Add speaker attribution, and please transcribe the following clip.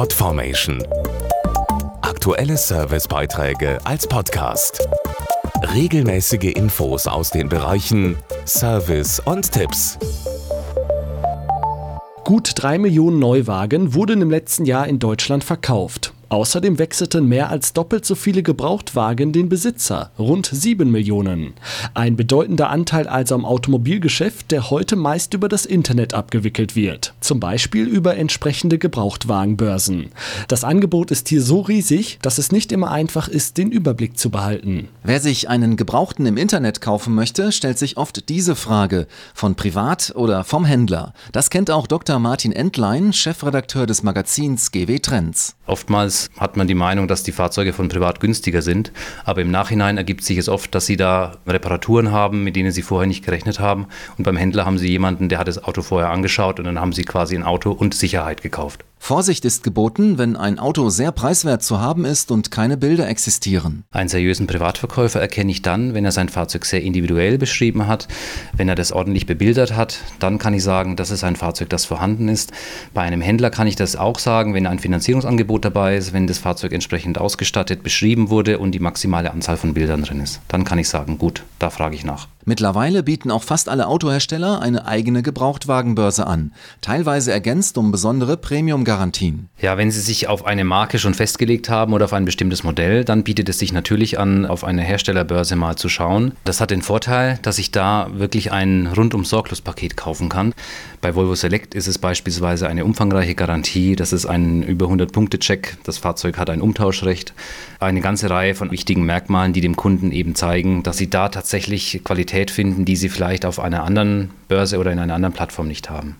Speaker 1: Podformation. Aktuelle Servicebeiträge als Podcast. Regelmäßige Infos aus den Bereichen Service und Tipps.
Speaker 2: Gut drei Millionen Neuwagen wurden im letzten Jahr in Deutschland verkauft. Außerdem wechselten mehr als doppelt so viele Gebrauchtwagen den Besitzer, rund 7 Millionen. Ein bedeutender Anteil also am Automobilgeschäft, der heute meist über das Internet abgewickelt wird, zum Beispiel über entsprechende Gebrauchtwagenbörsen. Das Angebot ist hier so riesig, dass es nicht immer einfach ist, den Überblick zu behalten.
Speaker 3: Wer sich einen Gebrauchten im Internet kaufen möchte, stellt sich oft diese Frage, von privat oder vom Händler. Das kennt auch Dr. Martin Entlein, Chefredakteur des Magazins GW Trends.
Speaker 4: Oftmals hat man die Meinung, dass die Fahrzeuge von privat günstiger sind, aber im Nachhinein ergibt sich es oft, dass sie da Reparaturen haben, mit denen sie vorher nicht gerechnet haben. Und beim Händler haben sie jemanden, der hat das Auto vorher angeschaut und dann haben sie quasi ein Auto und Sicherheit gekauft.
Speaker 3: Vorsicht ist geboten, wenn ein Auto sehr preiswert zu haben ist und keine Bilder existieren.
Speaker 4: Einen seriösen Privatverkäufer erkenne ich dann, wenn er sein Fahrzeug sehr individuell beschrieben hat, wenn er das ordentlich bebildert hat, dann kann ich sagen, das ist ein Fahrzeug, das vorhanden ist. Bei einem Händler kann ich das auch sagen, wenn ein Finanzierungsangebot dabei ist, wenn das Fahrzeug entsprechend ausgestattet, beschrieben wurde und die maximale Anzahl von Bildern drin ist. Dann kann ich sagen, gut, da frage ich nach.
Speaker 3: Mittlerweile bieten auch fast alle Autohersteller eine eigene Gebrauchtwagenbörse an, teilweise ergänzt um besondere Premium-Garantien.
Speaker 4: Ja, wenn Sie sich auf eine Marke schon festgelegt haben oder auf ein bestimmtes Modell, dann bietet es sich natürlich an, auf eine Herstellerbörse mal zu schauen. Das hat den Vorteil, dass ich da wirklich ein rundum sorglos Paket kaufen kann. Bei Volvo Select ist es beispielsweise eine umfangreiche Garantie, das ist ein über 100 Punkte Check, das Fahrzeug hat ein Umtauschrecht, eine ganze Reihe von wichtigen Merkmalen, die dem Kunden eben zeigen, dass sie da tatsächlich Qualität finden, die sie vielleicht auf einer anderen Börse oder in einer anderen Plattform nicht haben.